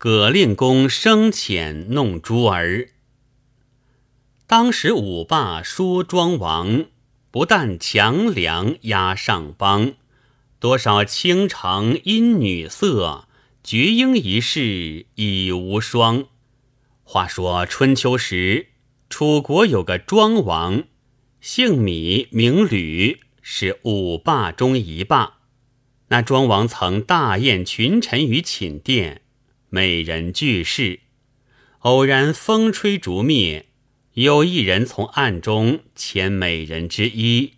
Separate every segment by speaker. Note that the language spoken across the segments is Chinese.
Speaker 1: 葛令公生遣弄珠儿。当时五霸说庄王，不但强梁压上邦，多少倾城因女色，绝缨一事已无双。话说春秋时，楚国有个庄王，姓芈，名吕，是五霸中一霸。那庄王曾大宴群臣于寝殿，美人俱是，偶然风吹竹灭。有一人从暗中牵美人之衣，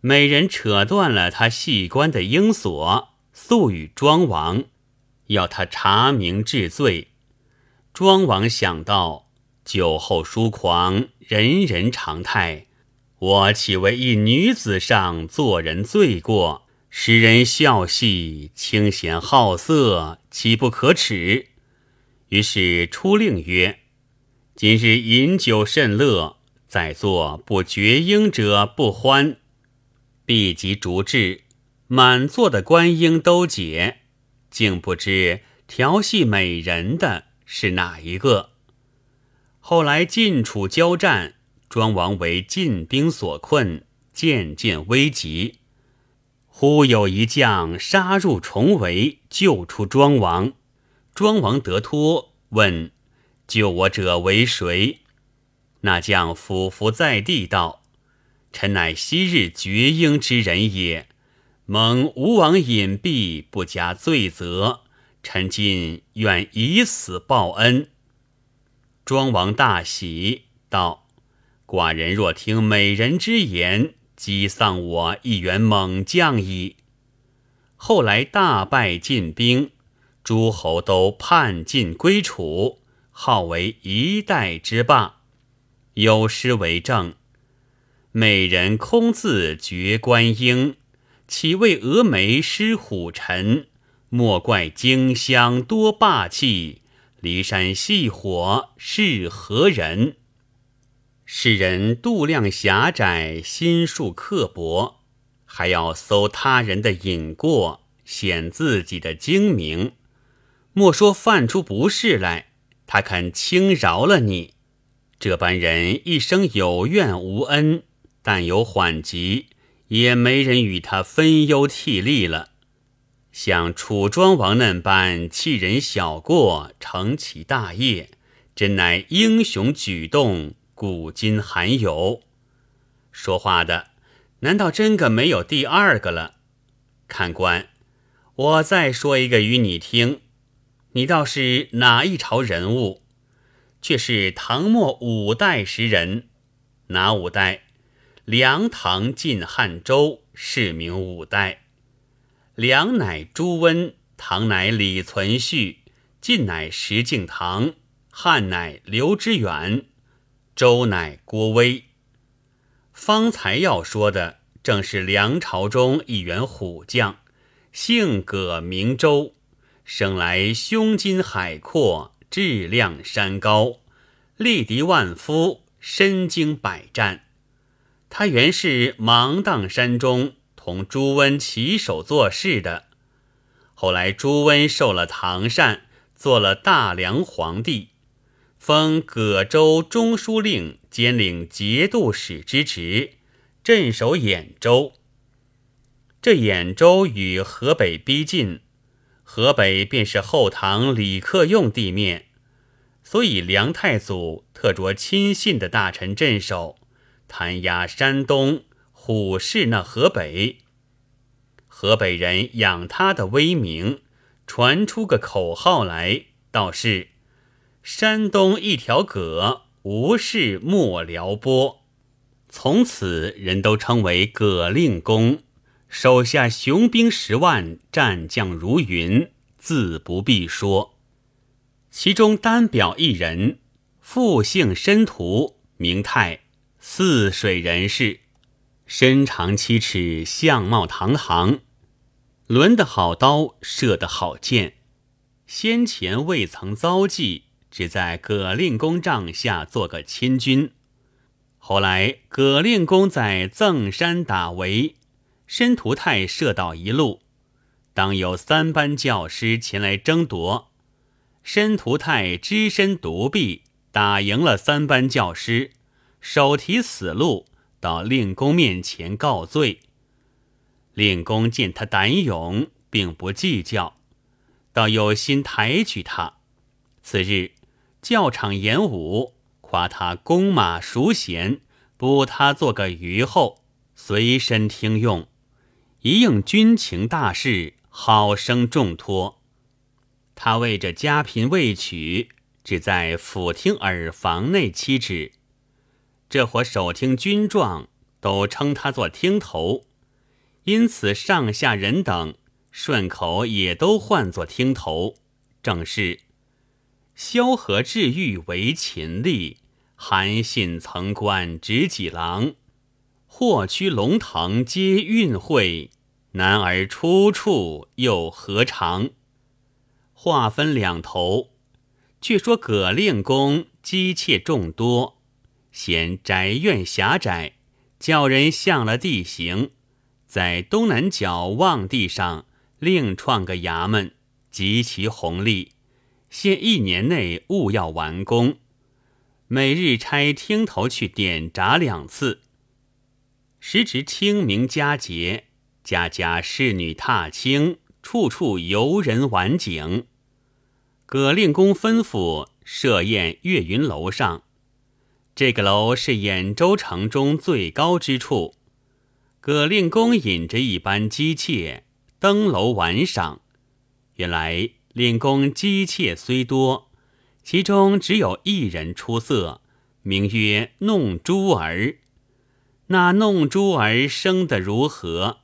Speaker 1: 美人扯断了他系冠的缨索，诉与庄王，要他查明治罪。庄王想到酒后疏狂，人人常态，我岂为一女子上做人罪过，使人笑戏，清闲好色，岂不可耻？于是出令曰。今日饮酒甚乐，在座不绝缨者不欢。毕即逐至，满座的官英都解，竟不知调戏美人的是哪一个。后来晋楚交战，庄王为晋兵所困，渐渐危急。忽有一将杀入重围，救出庄王。庄王得托，问。救我者为谁？那将俯伏在地道：“臣乃昔日绝缨之人也。蒙吴王隐蔽，不加罪责。臣今愿以死报恩。”庄王大喜，道：“寡人若听美人之言，击丧我一员猛将矣。”后来大败晋兵，诸侯都叛晋归楚。号为一代之霸，有诗为证：“美人空自绝观音，岂为峨眉失虎臣？莫怪荆襄多霸气，骊山系火是何人？”世人度量狭窄，心术刻薄，还要搜他人的隐过，显自己的精明。莫说犯出不是来。他肯轻饶了你，这般人一生有怨无恩，但有缓急，也没人与他分忧替力了。像楚庄王那般弃人小过，成其大业，真乃英雄举动，古今罕有。说话的，难道真个没有第二个了？看官，我再说一个与你听。你倒是哪一朝人物？却是唐末五代时人。哪五代？梁、唐、晋、汉、周，是名五代。梁乃朱温，唐乃李存勖，晋乃石敬瑭，汉乃刘知远，周乃郭威。方才要说的，正是梁朝中一员虎将，姓葛，名周。生来胸襟海阔，志量山高，力敌万夫，身经百战。他原是芒砀山中同朱温齐手做事的。后来朱温受了唐禅，做了大梁皇帝，封葛州中书令，兼领节度使之职，镇守兖州。这兖州与河北逼近。河北便是后唐李克用地面，所以梁太祖特着亲信的大臣镇守，弹压山东，虎视那河北。河北人仰他的威名，传出个口号来，倒是：“山东一条葛，无事莫撩拨。”从此人都称为葛令公。手下雄兵十万，战将如云，自不必说。其中单表一人，复姓申屠，名泰，泗水人士，身长七尺，相貌堂堂，抡得好刀，射得好箭。先前未曾遭际，只在葛令公帐下做个亲军。后来葛令公在赠山打围。申屠泰射到一路，当有三班教师前来争夺，申屠泰只身独臂，打赢了三班教师，手提死路到令公面前告罪。令公见他胆勇，并不计较，倒有心抬举他。次日教场演武，夸他弓马熟娴，补他做个虞后，随身听用。一应军情大事，好生重托。他为这家贫未娶，只在府厅耳房内妻止。这伙守听军状都称他做听头。因此，上下人等顺口也都唤作听头。正是萧何治愈为秦吏，韩信曾官执戟郎，霍屈龙腾皆运会，男儿出处又何尝？话分两头，却说葛令公姬妾众多，嫌宅院狭窄，叫人向了地形。在东南角望地上另创个衙门，极其宏利，限一年内务要完工。每日差听头去点闸两次。时值清明佳节，家家侍女踏青，处处游人玩景。葛令公吩咐设宴岳云楼上，这个楼是兖州城中最高之处。葛令公引着一班姬妾登楼玩赏，原来令公姬妾虽多，其中只有一人出色，名曰弄珠儿。那弄珠儿生得如何？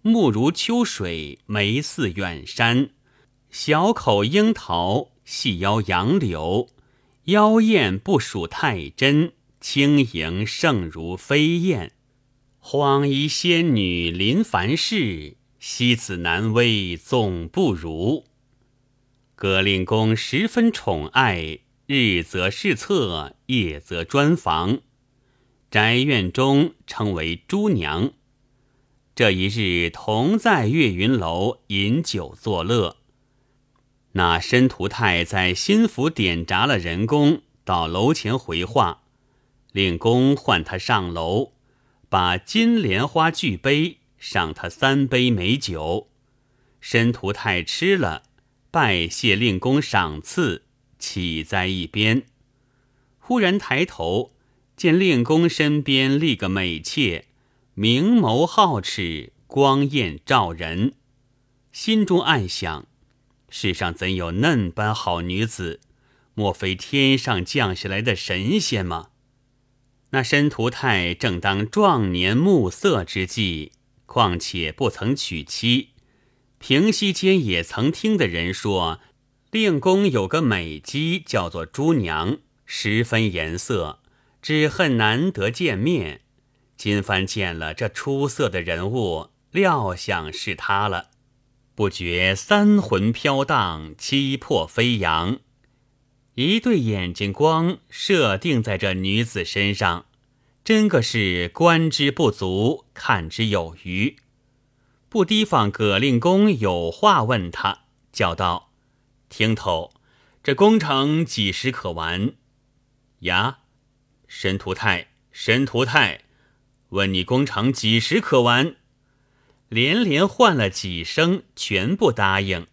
Speaker 1: 目如秋水，眉似远山，小口樱桃，细腰杨柳，妖艳不属太真，轻盈胜如飞燕。荒衣仙女临凡世，西子难为总不如。葛令公十分宠爱，日则侍侧，夜则专房。宅院中称为朱娘。这一日同在岳云楼饮酒作乐。那申屠太在新府点闸了人工，到楼前回话，令公唤他上楼。把金莲花巨杯赏他三杯美酒，申屠太吃了，拜谢令公赏赐，起在一边。忽然抬头见令公身边立个美妾，明眸皓齿，光艳照人，心中暗想：世上怎有嫩般好女子？莫非天上降下来的神仙吗？那申屠太正当壮年暮色之际，况且不曾娶妻。平西间也曾听的人说，令公有个美姬叫做朱娘，十分颜色，只恨难得见面。今番见了这出色的人物，料想是他了，不觉三魂飘荡，七魄飞扬。一对眼睛光设定在这女子身上，真个是观之不足，看之有余。不提防葛令公有话问他，叫道：“听头，这工程几时可完？”呀，申屠太，申屠太，问你工程几时可完？连连唤了几声，全部答应。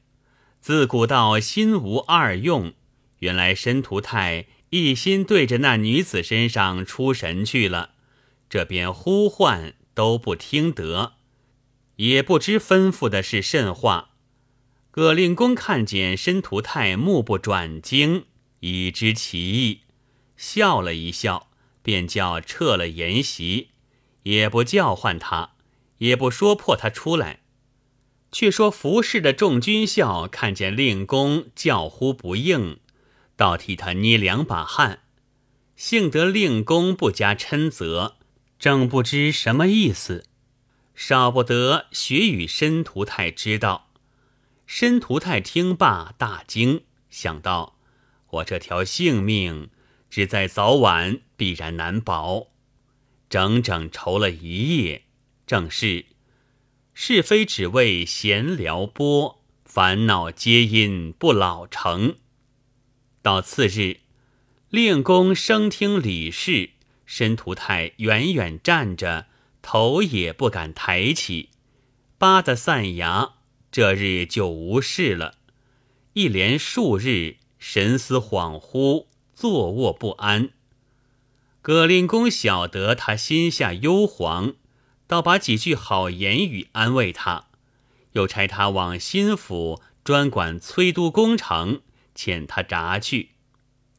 Speaker 1: 自古道心无二用。原来申屠太一心对着那女子身上出神去了，这边呼唤都不听得，也不知吩咐的是甚话。葛令公看见申屠泰目不转睛，已知其意，笑了一笑，便叫撤了筵席，也不叫唤他，也不说破他出来。却说服侍的众军校看见令公叫呼不应。倒替他捏两把汗，幸得令公不加嗔责，正不知什么意思，少不得学与申屠太知道。申屠太听罢大惊，想到我这条性命只在早晚必然难保，整整愁了一夜。正是是非只为闲聊拨，烦恼皆因不老成。到次日，令公升听礼事，申屠太远远站着，头也不敢抬起，扒的散牙。这日就无事了。一连数日，神思恍惚，坐卧不安。葛令公晓得他心下忧惶，倒把几句好言语安慰他，又差他往新府专管催督工程，遣他札去。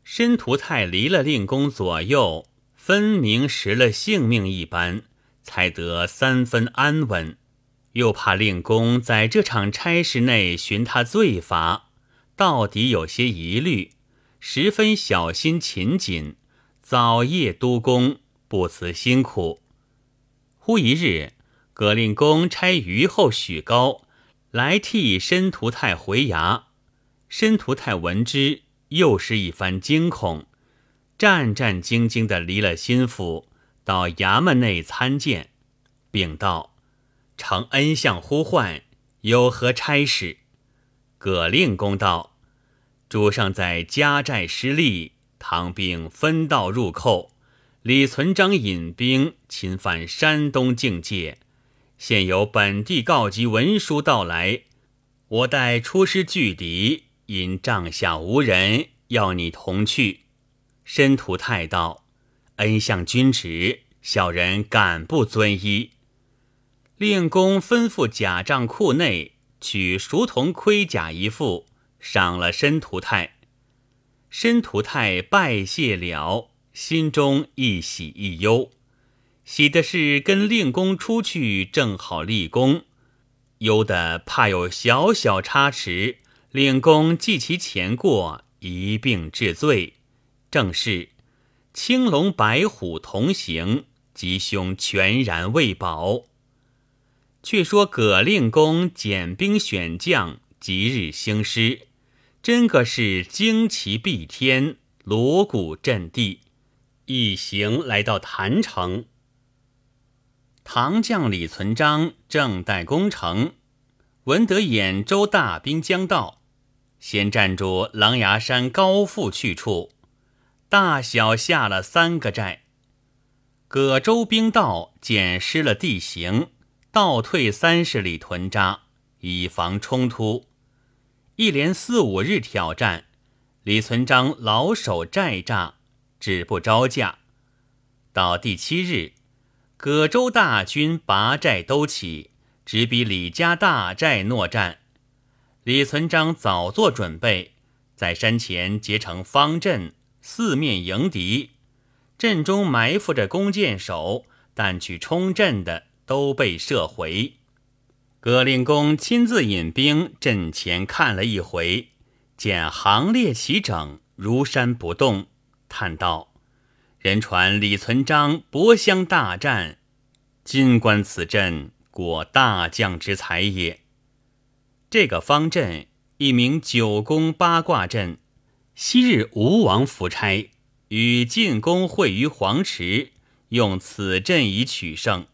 Speaker 1: 申屠泰离了令公左右，分明失了性命一般，才得三分安稳。又怕令公在这场差事内寻他罪罚，到底有些疑虑，十分小心勤谨。早夜督工，不辞辛苦。忽一日，葛令公差虞后许高来替申屠太回衙。申屠太闻之，又是一番惊恐，战战兢兢地离了心腹，到衙门内参见，禀道：“承恩相呼唤，有何差事？”葛令公道：“主上在家寨失利。”唐兵分道入寇，李存璋引兵侵犯山东境界，现有本地告急文书到来，我待出师拒敌，因帐下无人，要你同去。申屠太道：“恩相君旨，小人敢不遵依。”令公吩咐甲帐库内取熟铜盔甲一副，赏了申屠太。申屠太拜谢了，心中一喜一忧。喜的是跟令公出去正好立功，忧的怕有小小差池，令公记其前过，一并治罪。正是青龙白虎同行，吉凶全然未保。却说葛令公减兵选将，即日兴师。真个是旌旗蔽天，锣鼓震地，一行来到郯城。唐将李存璋正待攻城，闻得兖州大兵将到，先站住狼牙山高阜去处，大小下了三个寨。葛州兵到，捡失了地形，倒退三十里屯扎，以防冲突。一连四五日挑战，李存璋老守寨栅，止不招架。到第七日，葛州大军拔寨都起，直逼李家大寨搦战。李存璋早做准备，在山前结成方阵，四面迎敌。阵中埋伏着弓箭手，但去冲阵的都被射回。葛令公亲自引兵阵前看了一回，见行列齐整，如山不动，叹道：“人传李存璋博相大战，今观此阵，果大将之才也。”这个方阵一名九宫八卦阵，昔日吴王夫差与晋公会于黄池，用此阵以取胜，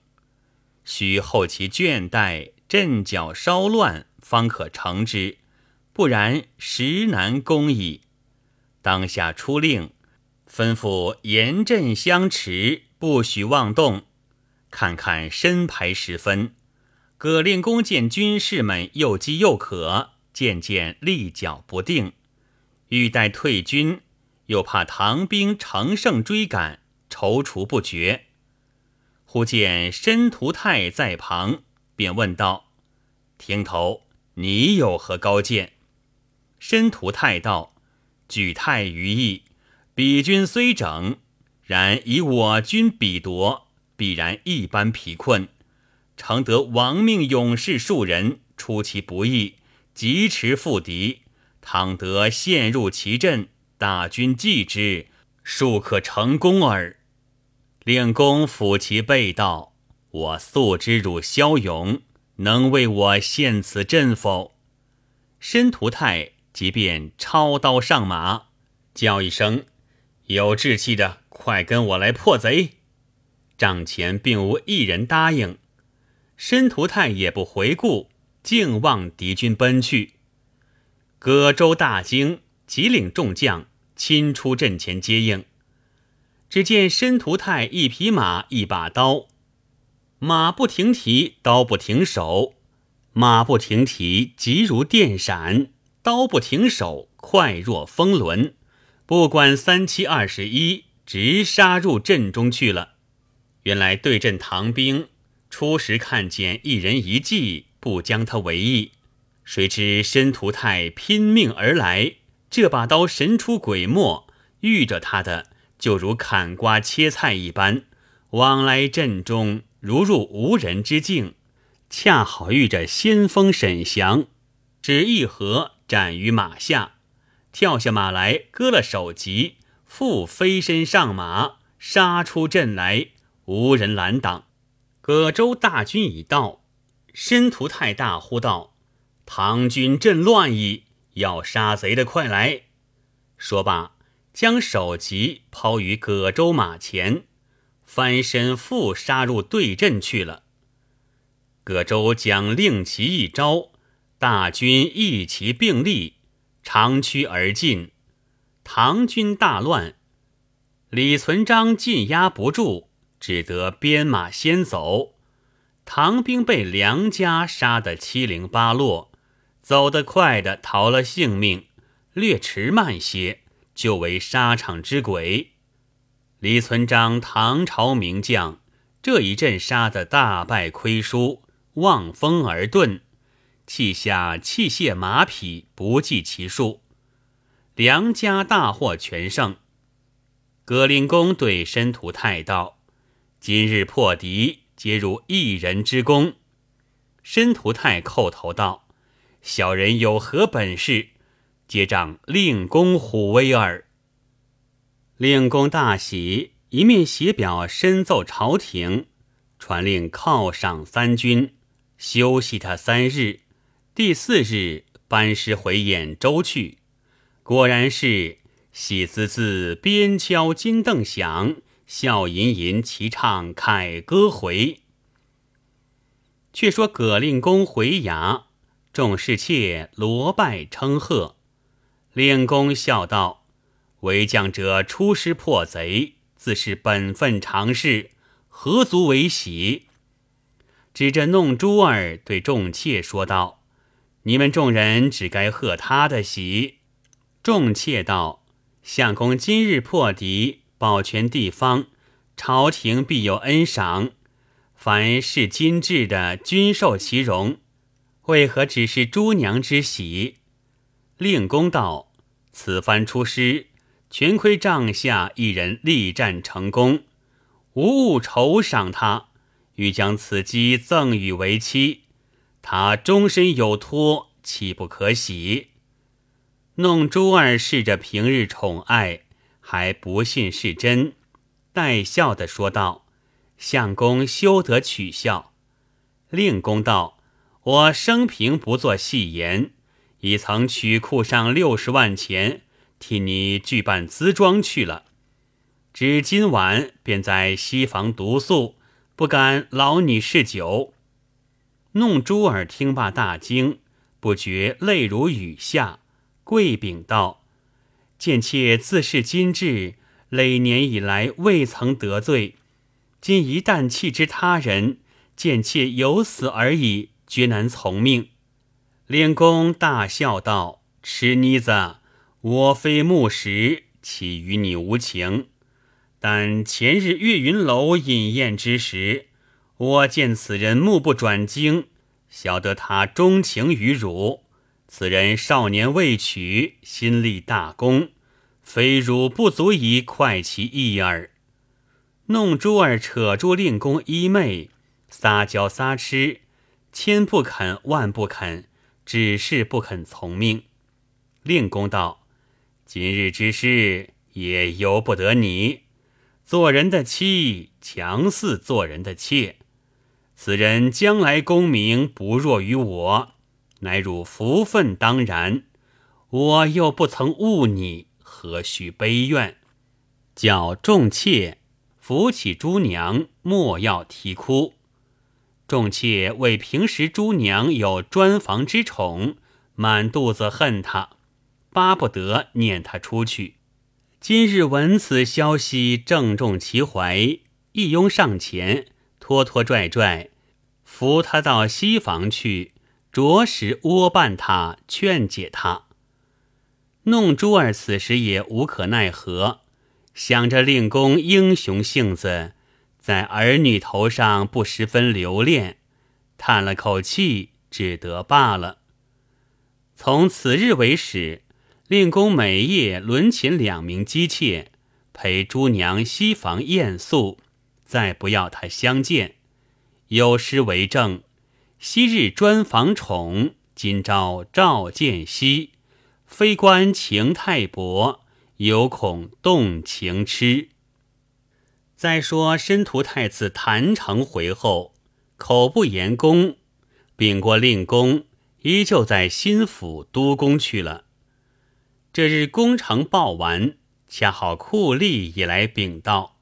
Speaker 1: 须后其倦怠。阵脚稍乱，方可成之；不然，实难攻矣。当下出令，吩咐严阵相持，不许妄动。看看申牌时分，葛令公见军士们又饥又渴，渐渐立脚不定，欲待退军，又怕唐兵乘胜追赶，踌躇不决。忽见申屠泰在旁。便问道：“听头，你有何高见？”申屠泰道：“举太于意，彼军虽整，然以我军比夺，必然一般疲困。常得亡命勇士数人，出其不意，疾驰赴敌。倘得陷入其阵，大军继之，庶可成功耳。”令公抚其背道。我素知汝骁勇，能为我献此阵否？申屠泰即便抄刀上马，叫一声：“有志气的，快跟我来破贼！”帐前并无一人答应。申屠泰也不回顾，竟望敌军奔去。葛州大惊，即领众将亲出阵前接应。只见申屠泰一匹马，一把刀，马不停蹄，刀不停手；马不停蹄，急如电闪；刀不停手，快若风轮。不管三七二十一，直杀入阵中去了。原来对阵唐兵，初时看见一人一骑，不将他为意。谁知申屠泰拼命而来，这把刀神出鬼没，遇着他的。就如砍瓜切菜一般，往来阵中如入无人之境。恰好遇着先锋沈祥，只一合斩于马下，跳下马来，割了首级，复飞身上马，杀出阵来，无人拦挡。葛州大军已到，申屠太大呼道：“唐军阵乱矣，要杀贼的快来！”说罢。将首级抛于葛州马前，翻身复杀入对阵去了。葛州将令旗一招，大军一齐并立，长驱而进。唐军大乱，李存璋进压不住，只得鞭马先走。唐兵被梁家杀得七零八落，走得快的逃了性命，略迟慢些。就为沙场之鬼，李存璋，唐朝名将，这一阵杀得大败亏输，望风而遁，弃下器械马匹不计其数。梁家大获全胜。葛令公对申屠泰道：“今日破敌，皆入一人之功。”申屠泰叩头道：“小人有何本事？”接仗令公虎威耳。令公大喜，一面写表申奏朝廷，传令犒赏三军，休息他三日。第四日班师回兖州去，果然是喜滋滋，鞭敲金镫响，笑吟吟，齐唱凯歌回。却说葛令公回衙，众侍妾罗拜称贺。令公笑道：“为将者出师破贼，自是本分常事，何足为喜？”指着弄珠儿对众妾说道：“你们众人只该贺他的喜。”众妾道：“相公今日破敌，保全地方，朝廷必有恩赏。凡是今制的，均受其荣，为何只是朱娘之喜？”令公道：“此番出师，全亏帐下一人力战成功，无物酬赏他，欲将此机赠与为妻。他终身有托，岂不可喜？”弄珠儿试着平日宠爱，还不信是真，带笑的说道：“相公休得取笑。”令公道：“我生平不做戏言。”已曾取库上六十万钱，替你具办资装去了。只今晚便在西房独宿，不敢劳你嗜酒。弄珠儿听罢大惊，不觉泪如雨下，跪禀道：“贱妾自是今至累年以来未曾得罪，今一旦弃之他人，贱妾有死而已，绝难从命。”令公大笑道：“痴妮子，我非木石，岂与你无情？但前日岳云楼饮宴之时，我见此人目不转睛，晓得他钟情于汝。此人少年未娶，心立大功，非汝不足以快其意耳。”弄珠儿扯住令公衣袂，撒娇撒痴，千不肯万不肯。只是不肯从命。令公道：“今日之事也由不得你。做人的妻强似做人的妾。此人将来功名不弱于我，乃汝福分当然。我又不曾误你，何须悲怨？”叫众妾扶起朱娘，莫要啼哭。众妾为平时朱娘有专房之宠，满肚子恨他，巴不得撵他出去。今日闻此消息，正中其怀，一拥上前，拖拖拽拽，扶他到西房去，着实窝伴他，劝解他。弄珠儿此时也无可奈何，想着令公英雄性子，在儿女头上不十分留恋，叹了口气，只得罢了。从此日为始。令公每夜轮寝两名姬妾陪朱娘西房宴宿，再不要他相见。有诗为证：昔日专房宠，今朝召见兮。非关情太薄，犹恐动情痴。再说申屠太子谭成回后，口不言功，禀过令公，依旧在新府督工去了。这日工程报完，恰好酷吏也来禀道：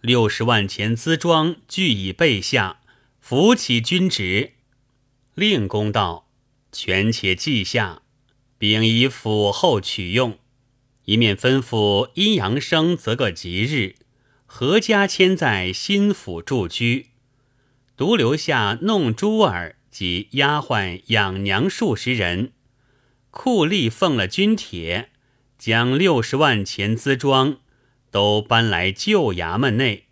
Speaker 1: 六十万钱资庄俱已备下，扶起军职。令公道：权且记下，并以府后取用。一面吩咐阴阳生择个吉日，何家迁在新府住居，独留下弄珠儿及丫鬟养娘数十人。酷吏奉了军帖，将六十万钱资庄都搬来旧衙门内，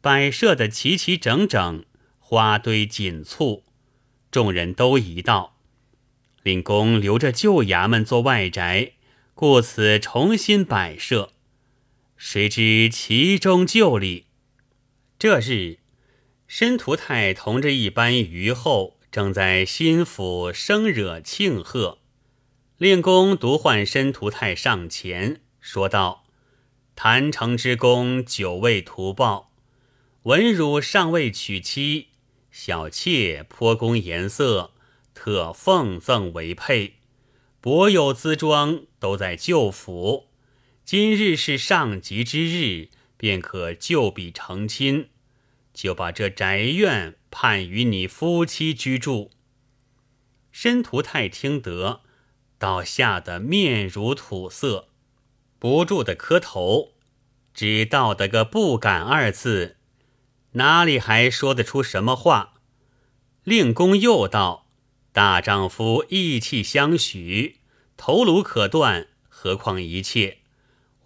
Speaker 1: 摆设的齐齐整整，花堆锦簇。众人都疑道，令公留着旧衙门做外宅，故此重新摆设。谁知其中旧礼。这日，申屠太同着一班虞后，正在新府生惹庆贺。令公独唤申屠太上前，说道：“谭城之功久未图报，闻汝尚未娶妻，小妾颇供颜色，特奉赠为配。薄有资装，都在旧府。今日是上吉之日，便可就笔成亲，就把这宅院判与你夫妻居住。”申屠太听得。倒吓得面如土色，不住的磕头，只道得个不敢二字，哪里还说得出什么话？令公又道：“大丈夫义气相许，头颅可断，何况一切？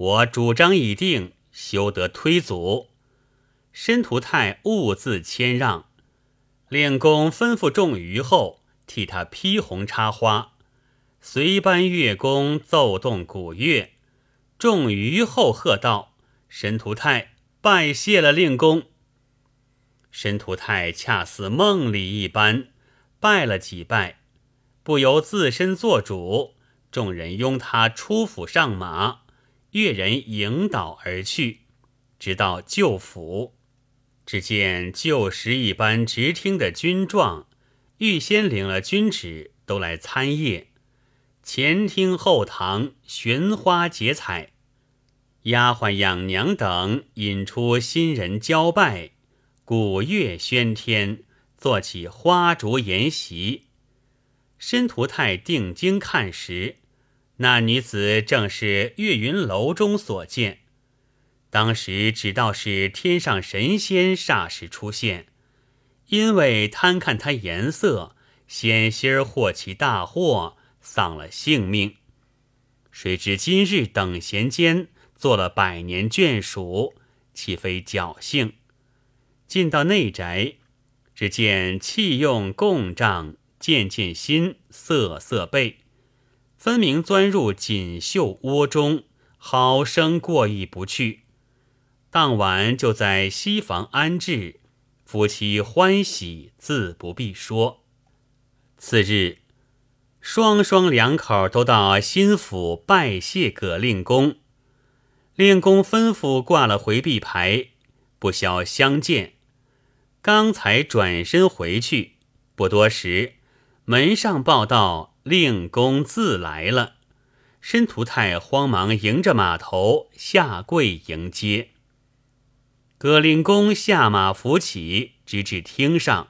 Speaker 1: 我主张已定，休得推阻。”申屠泰兀自谦让，令公吩咐众虞后替他披红插花。随班乐工奏动鼓乐，众虞后喝道：“申屠泰拜谢了令公。”申屠泰恰似梦里一般，拜了几拜，不由自身做主。众人拥他出府上马，越人引导而去，直到旧府。只见旧时一般直听的军状，预先领了军旨，都来参谒。前厅后堂悬花结彩，丫鬟养娘等引出新人交拜，鼓乐喧天，做起花烛筵席。申屠泰定睛看时，那女子正是岳云楼中所见。当时只道是天上神仙霎时出现，因为贪看她颜色，险些祸其大祸。丧了性命，谁知今日等闲间做了百年眷属，岂非侥幸？进到内宅，只见器用供帐，件件新，色色备，分明钻入锦绣窝中，好生过意不去。当晚就在西房安置，夫妻欢喜，自不必说。次日。双双两口都到新府拜谢葛令公，令公吩咐挂了回避牌，不消相见。刚才转身回去，不多时，门上报道令公自来了。申屠太慌忙迎着马头下跪迎接。葛令公下马扶起，直至厅上，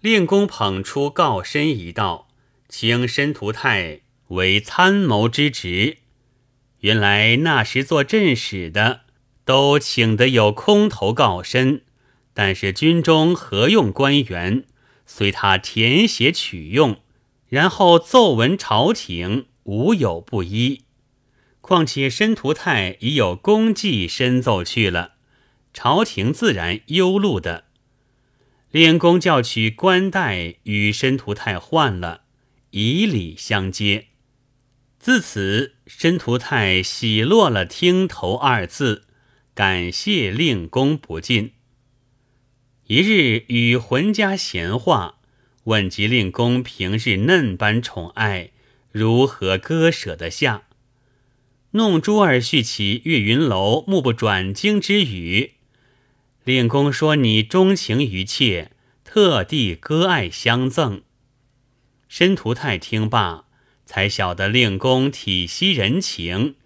Speaker 1: 令公捧出告身一道。请申屠太为参谋之职，原来那时做镇使的都请得有空头告身，但是军中何用官员，随他填写取用，然后奏闻朝廷，无有不依。况且申屠泰已有功绩申奏去了，朝廷自然忧怒的。令公叫取官带与申屠泰换了，以礼相接。自此，申屠泰喜落了“听头”二字，感谢令公不尽。一日与浑家闲话，问及令公平日嫩般宠爱，如何割舍得下？弄珠儿续起岳云楼目不转睛之语。令公说：“你钟情于妾，特地割爱相赠。”申屠太听罢，才晓得令公体惜人情，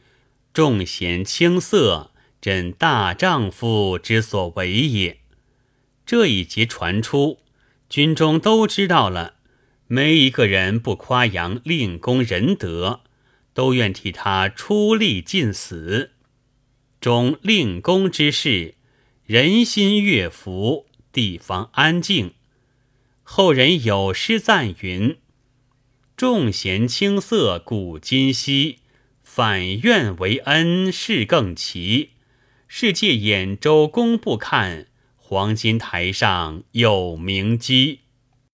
Speaker 1: 重贤轻色，真大丈夫之所为也。这一节传出，军中都知道了，没一个人不夸扬令公仁德，都愿替他出力尽死。中令公之事。人心悦服，地方安静。后人有诗赞云：“众贤青涩古今稀，反愿为恩事更奇。世界兖州公不看，黄金台上有名鸡。”